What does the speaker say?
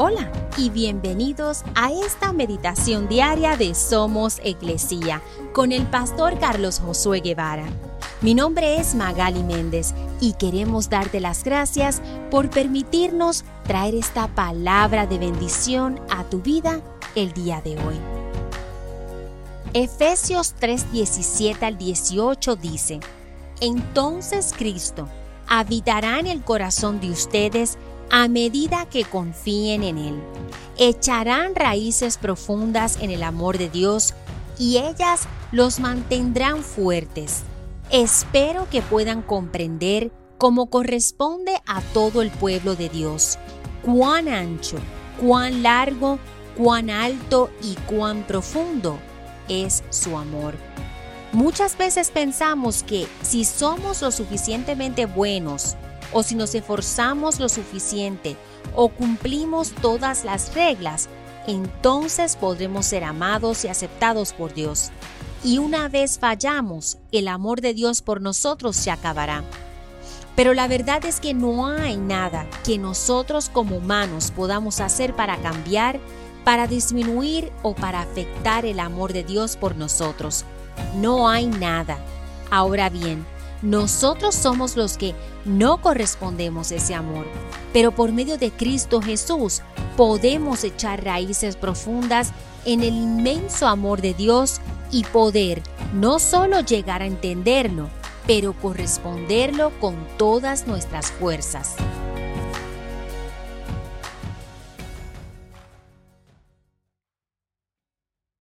Hola y bienvenidos a esta meditación diaria de Somos Iglesia con el pastor Carlos Josué Guevara. Mi nombre es Magali Méndez y queremos darte las gracias por permitirnos traer esta palabra de bendición a tu vida el día de hoy. Efesios 3:17 al 18 dice, Entonces Cristo habitará en el corazón de ustedes a medida que confíen en Él. Echarán raíces profundas en el amor de Dios y ellas los mantendrán fuertes. Espero que puedan comprender, como corresponde a todo el pueblo de Dios, cuán ancho, cuán largo, cuán alto y cuán profundo es su amor. Muchas veces pensamos que si somos lo suficientemente buenos, o si nos esforzamos lo suficiente o cumplimos todas las reglas, entonces podremos ser amados y aceptados por Dios. Y una vez fallamos, el amor de Dios por nosotros se acabará. Pero la verdad es que no hay nada que nosotros como humanos podamos hacer para cambiar, para disminuir o para afectar el amor de Dios por nosotros. No hay nada. Ahora bien, nosotros somos los que no correspondemos ese amor, pero por medio de Cristo Jesús podemos echar raíces profundas en el inmenso amor de Dios y poder no solo llegar a entenderlo, pero corresponderlo con todas nuestras fuerzas.